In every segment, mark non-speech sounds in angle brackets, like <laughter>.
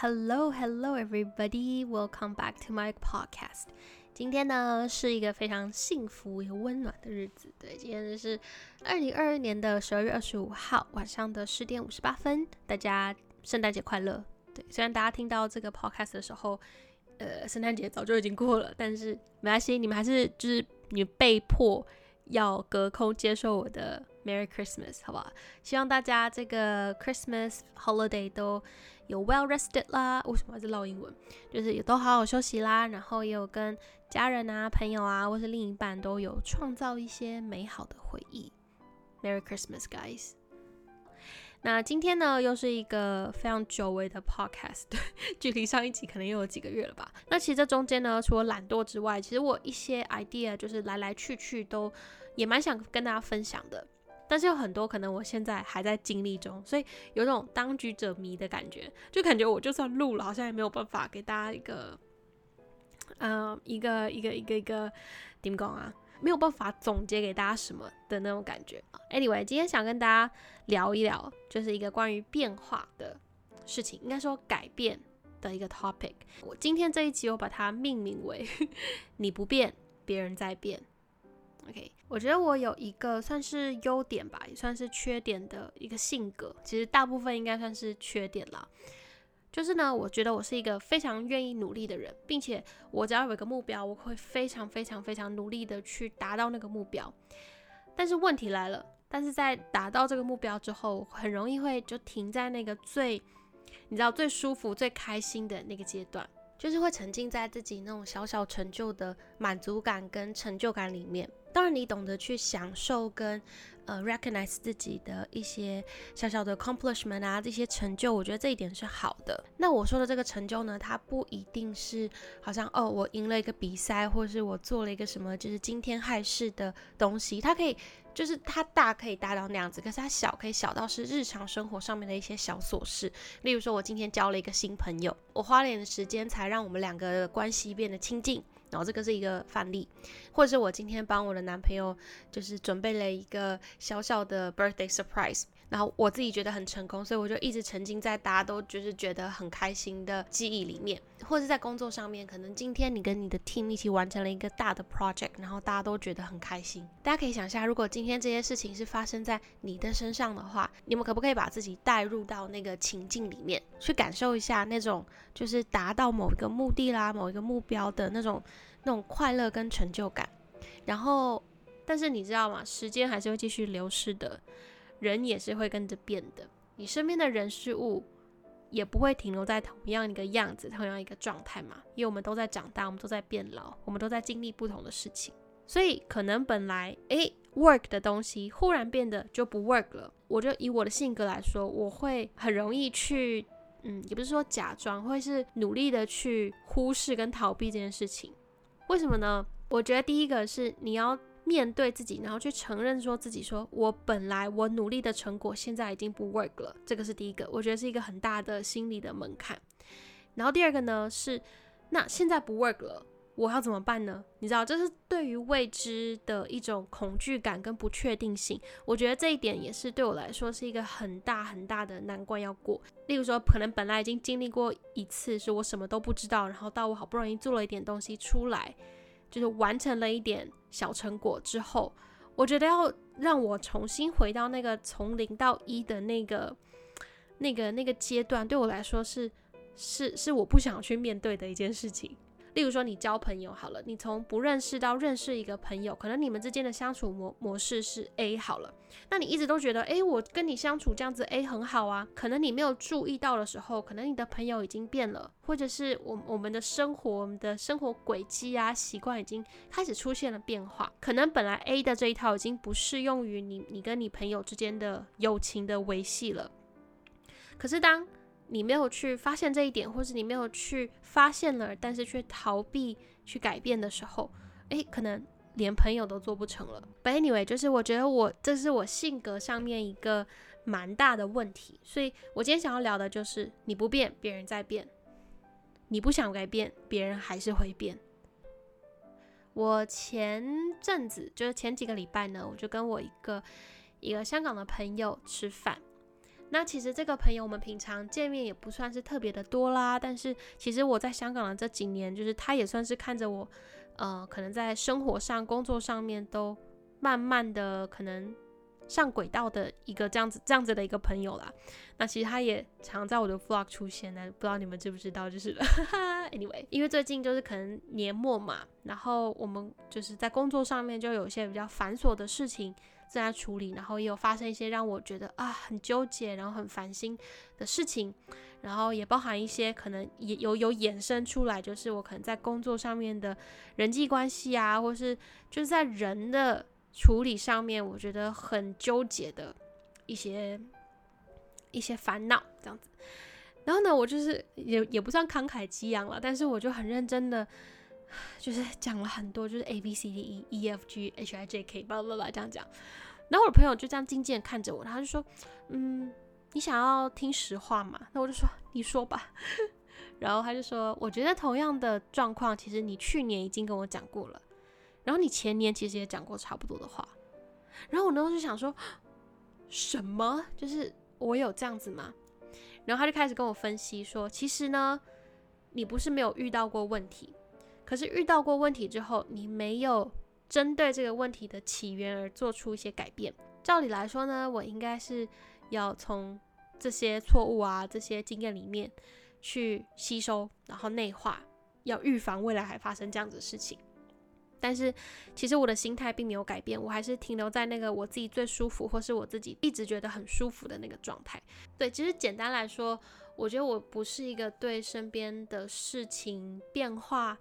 Hello, hello, everybody. Welcome back to my podcast. 今天呢是一个非常幸福又温暖的日子。对，今天是二零二二年的十二月二十五号晚上的十点五十八分。大家圣诞节快乐！对，虽然大家听到这个 podcast 的时候，呃，圣诞节早就已经过了，但是没关系，你们还是就是你被迫要隔空接受我的 Merry Christmas，好不好？希望大家这个 Christmas holiday 都有 well rested 啦，为什么还是唠英文？就是也都好好休息啦，然后也有跟家人啊、朋友啊，或是另一半都有创造一些美好的回忆。Merry Christmas, guys！那今天呢，又是一个非常久违的 podcast，<laughs> 距离上一集可能又有几个月了吧。那其实这中间呢，除了懒惰之外，其实我一些 idea 就是来来去去都也蛮想跟大家分享的。但是有很多可能我现在还在经历中，所以有种当局者迷的感觉，就感觉我就算录了，好像也没有办法给大家一个，嗯，一个一个一个一个怎么讲啊？没有办法总结给大家什么的那种感觉。Anyway，今天想跟大家聊一聊，就是一个关于变化的事情，应该说改变的一个 topic。我今天这一集我把它命名为 <laughs> “你不变，别人在变”。OK，我觉得我有一个算是优点吧，也算是缺点的一个性格。其实大部分应该算是缺点啦。就是呢，我觉得我是一个非常愿意努力的人，并且我只要有一个目标，我会非常非常非常努力的去达到那个目标。但是问题来了，但是在达到这个目标之后，很容易会就停在那个最，你知道最舒服、最开心的那个阶段，就是会沉浸在自己那种小小成就的满足感跟成就感里面。当然，你懂得去享受跟呃 recognize 自己的一些小小的 accomplishment 啊，这些成就，我觉得这一点是好的。那我说的这个成就呢，它不一定是好像哦，我赢了一个比赛，或是我做了一个什么就是惊天骇世的东西。它可以就是它大可以大到那样子，可是它小可以小到是日常生活上面的一些小琐事。例如说，我今天交了一个新朋友，我花了点时间才让我们两个关系变得亲近。然后这个是一个范例，或者是我今天帮我的男朋友就是准备了一个小小的 birthday surprise，然后我自己觉得很成功，所以我就一直沉浸在大家都就是觉得很开心的记忆里面，或者是在工作上面，可能今天你跟你的 team 一起完成了一个大的 project，然后大家都觉得很开心。大家可以想一下，如果今天这些事情是发生在你的身上的话，你们可不可以把自己带入到那个情境里面，去感受一下那种就是达到某一个目的啦、某一个目标的那种。那种快乐跟成就感，然后，但是你知道吗？时间还是会继续流逝的，人也是会跟着变的。你身边的人事物也不会停留在同样一个样子、同样一个状态嘛？因为我们都在长大，我们都在变老，我们都在经历不同的事情。所以可能本来诶 work 的东西，忽然变得就不 work 了。我就以我的性格来说，我会很容易去，嗯，也不是说假装，会是努力的去忽视跟逃避这件事情。为什么呢？我觉得第一个是你要面对自己，然后去承认说自己说我本来我努力的成果现在已经不 work 了，这个是第一个，我觉得是一个很大的心理的门槛。然后第二个呢是，那现在不 work 了，我要怎么办呢？你知道，这是对于未知的一种恐惧感跟不确定性。我觉得这一点也是对我来说是一个很大很大的难关要过。例如说，可能本来已经经历过一次，是我什么都不知道，然后到我好不容易做了一点东西出来，就是完成了一点小成果之后，我觉得要让我重新回到那个从零到一的那个、那个、那个阶段，对我来说是是是我不想去面对的一件事情。例如说，你交朋友好了，你从不认识到认识一个朋友，可能你们之间的相处模模式是 A 好了，那你一直都觉得，诶，我跟你相处这样子 A 很好啊。可能你没有注意到的时候，可能你的朋友已经变了，或者是我我们的生活、我们的生活轨迹啊、习惯已经开始出现了变化。可能本来 A 的这一套已经不适用于你你跟你朋友之间的友情的维系了。可是当你没有去发现这一点，或是你没有去发现了，但是却逃避去改变的时候，诶，可能连朋友都做不成了。But anyway，就是我觉得我这是我性格上面一个蛮大的问题，所以我今天想要聊的就是你不变，别人在变；你不想改变，别人还是会变。我前阵子就是前几个礼拜呢，我就跟我一个一个香港的朋友吃饭。那其实这个朋友我们平常见面也不算是特别的多啦，但是其实我在香港的这几年，就是他也算是看着我，呃，可能在生活上、工作上面都慢慢的可能上轨道的一个这样子、这样子的一个朋友啦。那其实他也常在我的 vlog 出现，那不知道你们知不知道？就是 <laughs> anyway，因为最近就是可能年末嘛，然后我们就是在工作上面就有一些比较繁琐的事情。正在处理，然后也有发生一些让我觉得啊很纠结，然后很烦心的事情，然后也包含一些可能也有有衍生出来，就是我可能在工作上面的人际关系啊，或是就是在人的处理上面，我觉得很纠结的一些一些烦恼这样子。然后呢，我就是也也不算慷慨激昂了，但是我就很认真的，就是讲了很多，就是 A B C D E E F G H I J K 巴拉巴拉这样讲。然后我的朋友就这样静静的看着我，他就说：“嗯，你想要听实话吗？”那我就说：“你说吧。<laughs> ”然后他就说：“我觉得同样的状况，其实你去年已经跟我讲过了，然后你前年其实也讲过差不多的话。”然后我那时候就想说：“什么？就是我有这样子吗？”然后他就开始跟我分析说：“其实呢，你不是没有遇到过问题，可是遇到过问题之后，你没有。”针对这个问题的起源而做出一些改变。照理来说呢，我应该是要从这些错误啊、这些经验里面去吸收，然后内化，要预防未来还发生这样子的事情。但是其实我的心态并没有改变，我还是停留在那个我自己最舒服，或是我自己一直觉得很舒服的那个状态。对，其实简单来说，我觉得我不是一个对身边的事情变化，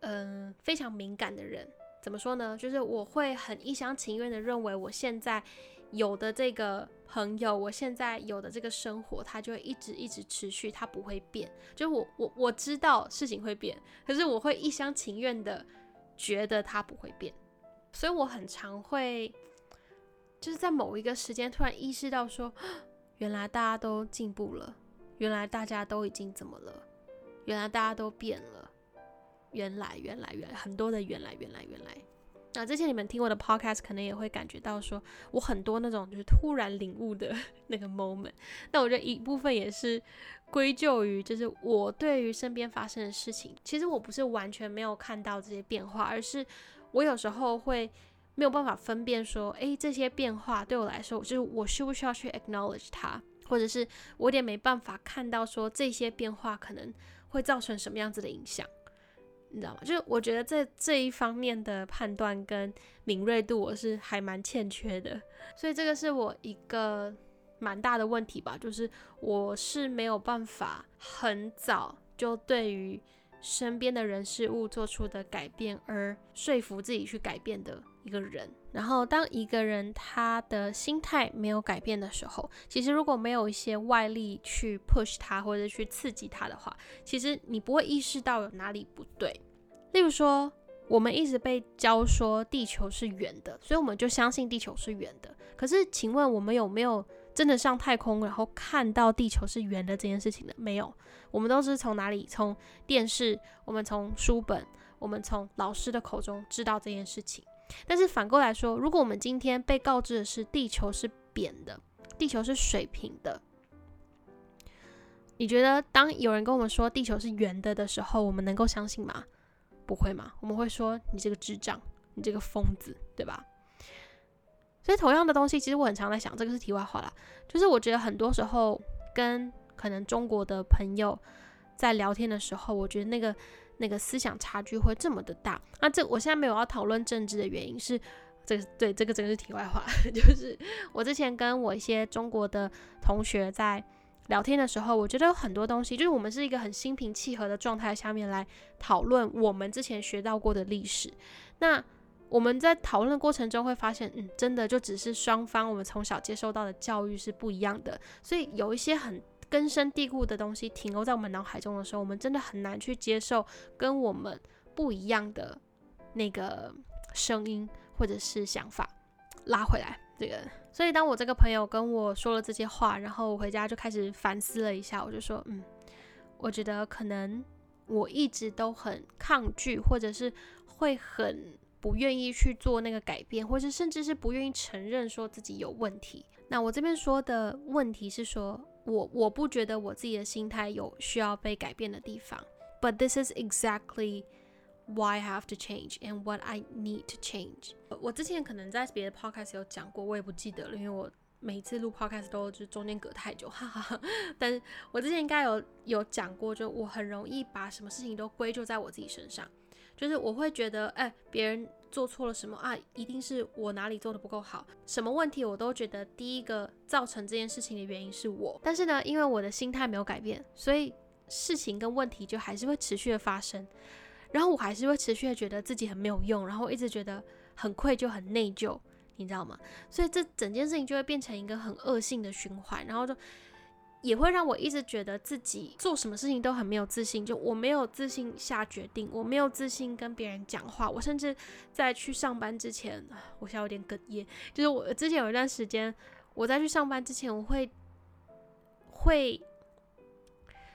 嗯，非常敏感的人。怎么说呢？就是我会很一厢情愿的认为，我现在有的这个朋友，我现在有的这个生活，它就会一直一直持续，它不会变。就我我我知道事情会变，可是我会一厢情愿的觉得它不会变。所以我很常会就是在某一个时间突然意识到说，原来大家都进步了，原来大家都已经怎么了，原来大家都变了。原来，原来，原来，很多的原来，原来，原来。那之前你们听我的 podcast，可能也会感觉到，说我很多那种就是突然领悟的 <laughs> 那个 moment。那我觉得一部分也是归咎于，就是我对于身边发生的事情，其实我不是完全没有看到这些变化，而是我有时候会没有办法分辨说，诶，这些变化对我来说，就是我需不需要去 acknowledge 它，或者是我有点没办法看到说这些变化可能会造成什么样子的影响。你知道吗？就是我觉得在这一方面的判断跟敏锐度，我是还蛮欠缺的，所以这个是我一个蛮大的问题吧，就是我是没有办法很早就对于身边的人事物做出的改变而说服自己去改变的一个人。然后，当一个人他的心态没有改变的时候，其实如果没有一些外力去 push 他或者去刺激他的话，其实你不会意识到有哪里不对。例如说，我们一直被教说地球是圆的，所以我们就相信地球是圆的。可是，请问我们有没有真的上太空，然后看到地球是圆的这件事情呢？没有，我们都是从哪里？从电视，我们从书本，我们从老师的口中知道这件事情。但是反过来说，如果我们今天被告知的是地球是扁的，地球是水平的，你觉得当有人跟我们说地球是圆的的时候，我们能够相信吗？不会吗？我们会说你这个智障，你这个疯子，对吧？所以同样的东西，其实我很常在想，这个是题外话啦。就是我觉得很多时候跟可能中国的朋友在聊天的时候，我觉得那个。那个思想差距会这么的大，那这我现在没有要讨论政治的原因是，这个对这个真的是题外话，<laughs> 就是我之前跟我一些中国的同学在聊天的时候，我觉得有很多东西，就是我们是一个很心平气和的状态下面来讨论我们之前学到过的历史。那我们在讨论的过程中会发现，嗯，真的就只是双方我们从小接受到的教育是不一样的，所以有一些很。根深蒂固的东西停留在我们脑海中的时候，我们真的很难去接受跟我们不一样的那个声音或者是想法拉回来。这个，所以当我这个朋友跟我说了这些话，然后我回家就开始反思了一下，我就说，嗯，我觉得可能我一直都很抗拒，或者是会很不愿意去做那个改变，或是甚至是不愿意承认说自己有问题。那我这边说的问题是说，我我不觉得我自己的心态有需要被改变的地方。But this is exactly why I have to change and what I need to change。我之前可能在别的 podcast 有讲过，我也不记得了，因为我每次录 podcast 都就中间隔太久，哈哈。但是我之前应该有有讲过，就我很容易把什么事情都归咎在我自己身上，就是我会觉得，哎，别人。做错了什么啊？一定是我哪里做的不够好，什么问题我都觉得第一个造成这件事情的原因是我。但是呢，因为我的心态没有改变，所以事情跟问题就还是会持续的发生，然后我还是会持续的觉得自己很没有用，然后一直觉得很愧疚、很内疚，你知道吗？所以这整件事情就会变成一个很恶性的循环，然后就。也会让我一直觉得自己做什么事情都很没有自信，就我没有自信下决定，我没有自信跟别人讲话，我甚至在去上班之前，我现在有点哽咽，就是我之前有一段时间，我在去上班之前，我会会，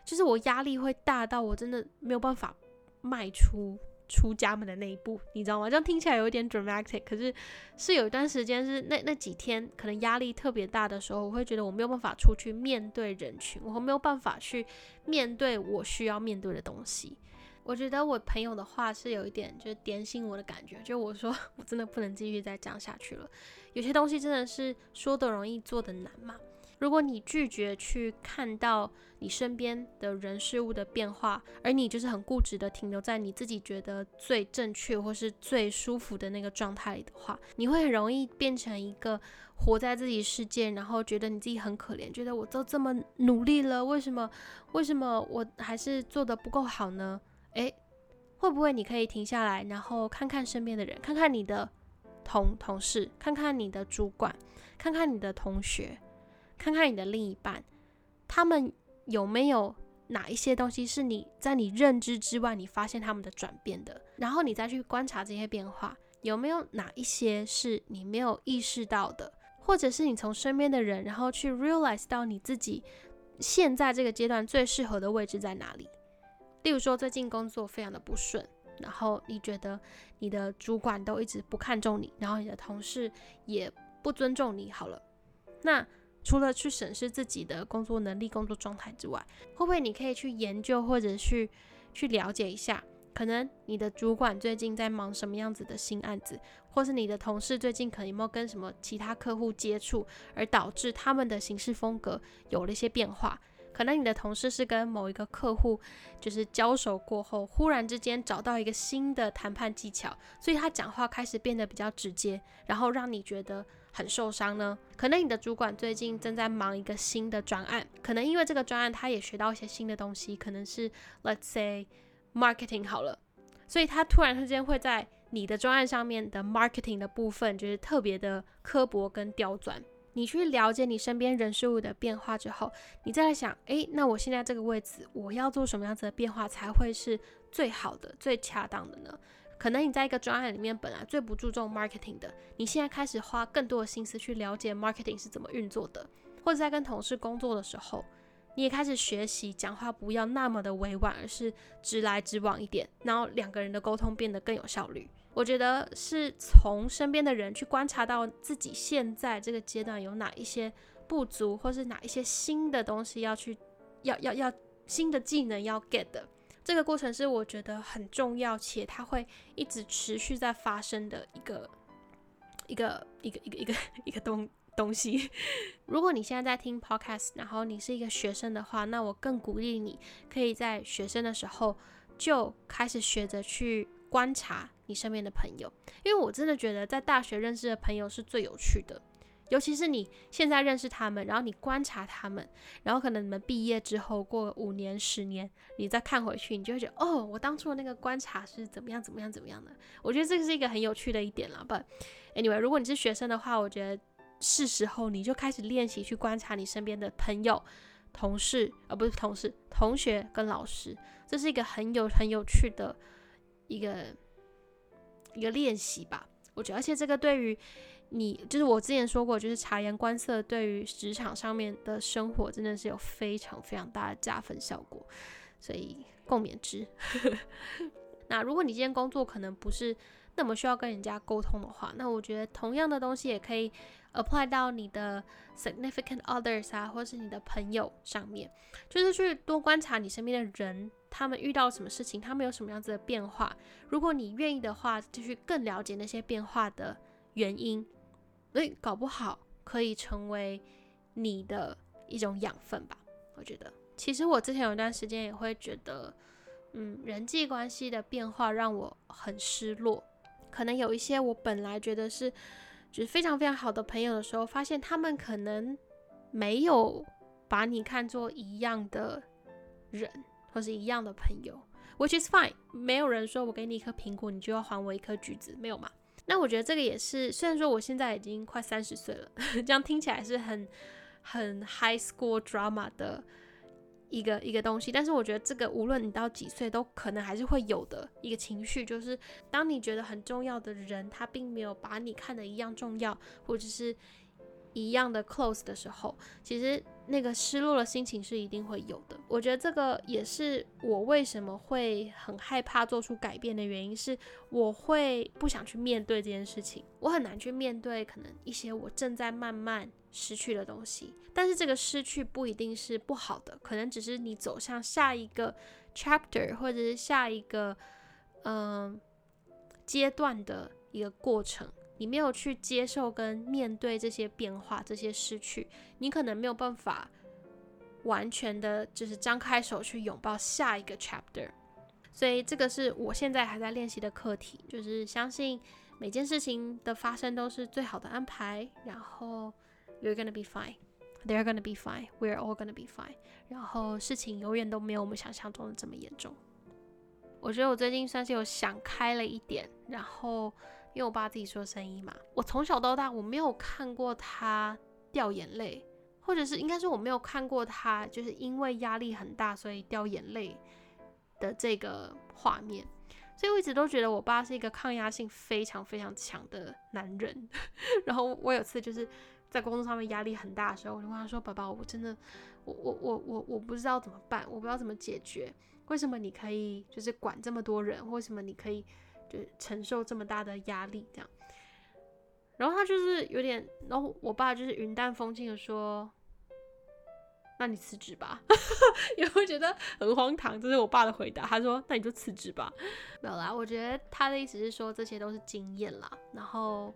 就是我压力会大到我真的没有办法迈出。出家门的那一步，你知道吗？这样听起来有点 dramatic，可是是有一段时间是那那几天可能压力特别大的时候，我会觉得我没有办法出去面对人群，我没有办法去面对我需要面对的东西。我觉得我朋友的话是有一点就是点醒我的感觉，就我说 <laughs> 我真的不能继续再这样下去了，有些东西真的是说的容易做的难嘛。如果你拒绝去看到你身边的人事物的变化，而你就是很固执的停留在你自己觉得最正确或是最舒服的那个状态里的话，你会很容易变成一个活在自己世界，然后觉得你自己很可怜，觉得我都这么努力了，为什么为什么我还是做的不够好呢？诶，会不会你可以停下来，然后看看身边的人，看看你的同同事，看看你的主管，看看你的同学。看看你的另一半，他们有没有哪一些东西是你在你认知之外，你发现他们的转变的，然后你再去观察这些变化，有没有哪一些是你没有意识到的，或者是你从身边的人，然后去 realize 到你自己现在这个阶段最适合的位置在哪里？例如说，最近工作非常的不顺，然后你觉得你的主管都一直不看重你，然后你的同事也不尊重你，好了，那。除了去审视自己的工作能力、工作状态之外，会不会你可以去研究或者去去了解一下，可能你的主管最近在忙什么样子的新案子，或是你的同事最近可能有没有跟什么其他客户接触，而导致他们的行事风格有了一些变化？可能你的同事是跟某一个客户就是交手过后，忽然之间找到一个新的谈判技巧，所以他讲话开始变得比较直接，然后让你觉得。很受伤呢？可能你的主管最近正在忙一个新的专案，可能因为这个专案他也学到一些新的东西，可能是 let's say marketing 好了，所以他突然之间会在你的专案上面的 marketing 的部分就是特别的刻薄跟刁钻。你去了解你身边人事物的变化之后，你再来想，诶，那我现在这个位置我要做什么样子的变化才会是最好的、最恰当的呢？可能你在一个专案里面本来最不注重 marketing 的，你现在开始花更多的心思去了解 marketing 是怎么运作的，或者在跟同事工作的时候，你也开始学习讲话不要那么的委婉，而是直来直往一点，然后两个人的沟通变得更有效率。我觉得是从身边的人去观察到自己现在这个阶段有哪一些不足，或是哪一些新的东西要去要要要新的技能要 get 的。这个过程是我觉得很重要，且它会一直持续在发生的一个一个一个一个一个一个东东西。如果你现在在听 podcast，然后你是一个学生的话，那我更鼓励你可以在学生的时候就开始学着去观察你身边的朋友，因为我真的觉得在大学认识的朋友是最有趣的。尤其是你现在认识他们，然后你观察他们，然后可能你们毕业之后过五年、十年，你再看回去，你就会觉得哦，我当初的那个观察是怎么样、怎么样、怎么样的。我觉得这个是一个很有趣的一点了。不 anyway，如果你是学生的话，我觉得是时候你就开始练习去观察你身边的朋友、同事，而不是同事、同学跟老师。这是一个很有很有趣的一个一个练习吧。我觉得，而且这个对于你就是我之前说过，就是察言观色，对于职场上面的生活真的是有非常非常大的加分效果，所以共勉之。<laughs> 那如果你今天工作可能不是那么需要跟人家沟通的话，那我觉得同样的东西也可以 apply 到你的 significant others 啊，或是你的朋友上面，就是去多观察你身边的人，他们遇到什么事情，他们有什么样子的变化。如果你愿意的话，就去更了解那些变化的原因，所以搞不好可以成为你的一种养分吧。我觉得，其实我之前有一段时间也会觉得，嗯，人际关系的变化让我很失落。可能有一些我本来觉得是就是非常非常好的朋友的时候，发现他们可能没有把你看作一样的人，或是一样的朋友，which is fine。没有人说我给你一颗苹果，你就要还我一颗橘子，没有嘛？那我觉得这个也是，虽然说我现在已经快三十岁了，<laughs> 这样听起来是很很 high school drama 的。一个一个东西，但是我觉得这个无论你到几岁，都可能还是会有的一个情绪，就是当你觉得很重要的人，他并没有把你看的一样重要，或者是一样的 close 的时候，其实那个失落的心情是一定会有的。我觉得这个也是我为什么会很害怕做出改变的原因，是我会不想去面对这件事情，我很难去面对可能一些我正在慢慢。失去的东西，但是这个失去不一定是不好的，可能只是你走向下一个 chapter 或者是下一个嗯阶段的一个过程。你没有去接受跟面对这些变化、这些失去，你可能没有办法完全的，就是张开手去拥抱下一个 chapter。所以这个是我现在还在练习的课题，就是相信每件事情的发生都是最好的安排，然后。You're gonna be fine. They're gonna be fine. We're all gonna be fine. 然后事情永远都没有我们想象中的这么严重。我觉得我最近算是有想开了一点。然后因为我爸自己说生意嘛，我从小到大我没有看过他掉眼泪，或者是应该说我没有看过他就是因为压力很大所以掉眼泪的这个画面。所以我一直都觉得我爸是一个抗压性非常非常强的男人。<laughs> 然后我有次就是。在工作上面压力很大的时候，我就问他说：“宝宝，我真的，我我我我我不知道怎么办，我不知道怎么解决。为什么你可以就是管这么多人？为什么你可以就承受这么大的压力？这样？”然后他就是有点，然后我爸就是云淡风轻的说：“那你辞职吧。<laughs> ”也会觉得很荒唐，这是我爸的回答。他说：“那你就辞职吧。”没有啦，我觉得他的意思是说这些都是经验啦，然后。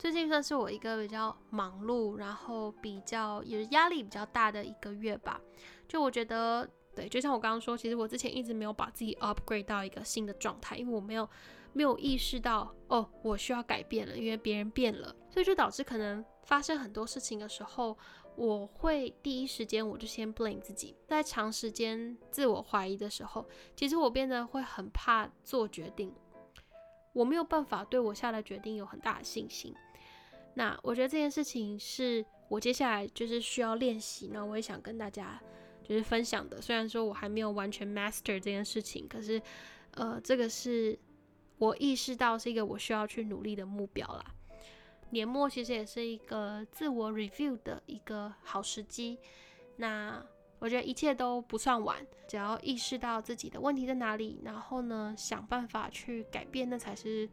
最近算是我一个比较忙碌，然后比较也压力比较大的一个月吧。就我觉得，对，就像我刚刚说，其实我之前一直没有把自己 upgrade 到一个新的状态，因为我没有没有意识到，哦，我需要改变了，因为别人变了，所以就导致可能发生很多事情的时候，我会第一时间我就先 blame 自己，在长时间自我怀疑的时候，其实我变得会很怕做决定，我没有办法对我下的决定有很大的信心。那我觉得这件事情是我接下来就是需要练习，那我也想跟大家就是分享的。虽然说我还没有完全 master 这件事情，可是呃，这个是我意识到是一个我需要去努力的目标啦。年末其实也是一个自我 review 的一个好时机。那我觉得一切都不算晚，只要意识到自己的问题在哪里，然后呢想办法去改变，那才是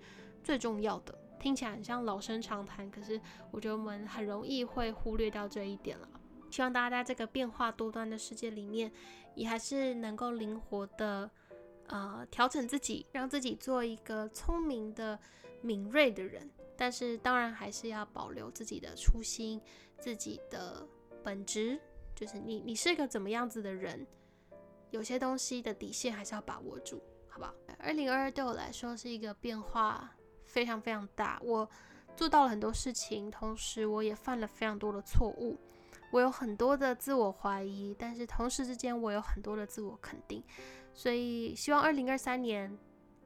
最重要的。听起来很像老生常谈，可是我觉得我们很容易会忽略掉这一点了。希望大家在这个变化多端的世界里面，也还是能够灵活的呃调整自己，让自己做一个聪明的、敏锐的人。但是当然还是要保留自己的初心、自己的本质，就是你你是个怎么样子的人，有些东西的底线还是要把握住，好不好？二零二二对我来说是一个变化。非常非常大，我做到了很多事情，同时我也犯了非常多的错误，我有很多的自我怀疑，但是同时之间我有很多的自我肯定，所以希望二零二三年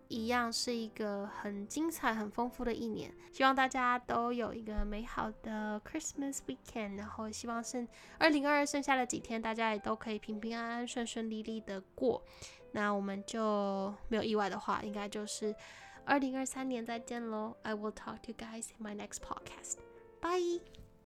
一样是一个很精彩、很丰富的一年，希望大家都有一个美好的 Christmas weekend，然后希望剩二零二二剩下的几天，大家也都可以平平安安、顺顺利利的过，那我们就没有意外的话，应该就是。二零二三年再见喽！I will talk to you guys in my next podcast. Bye.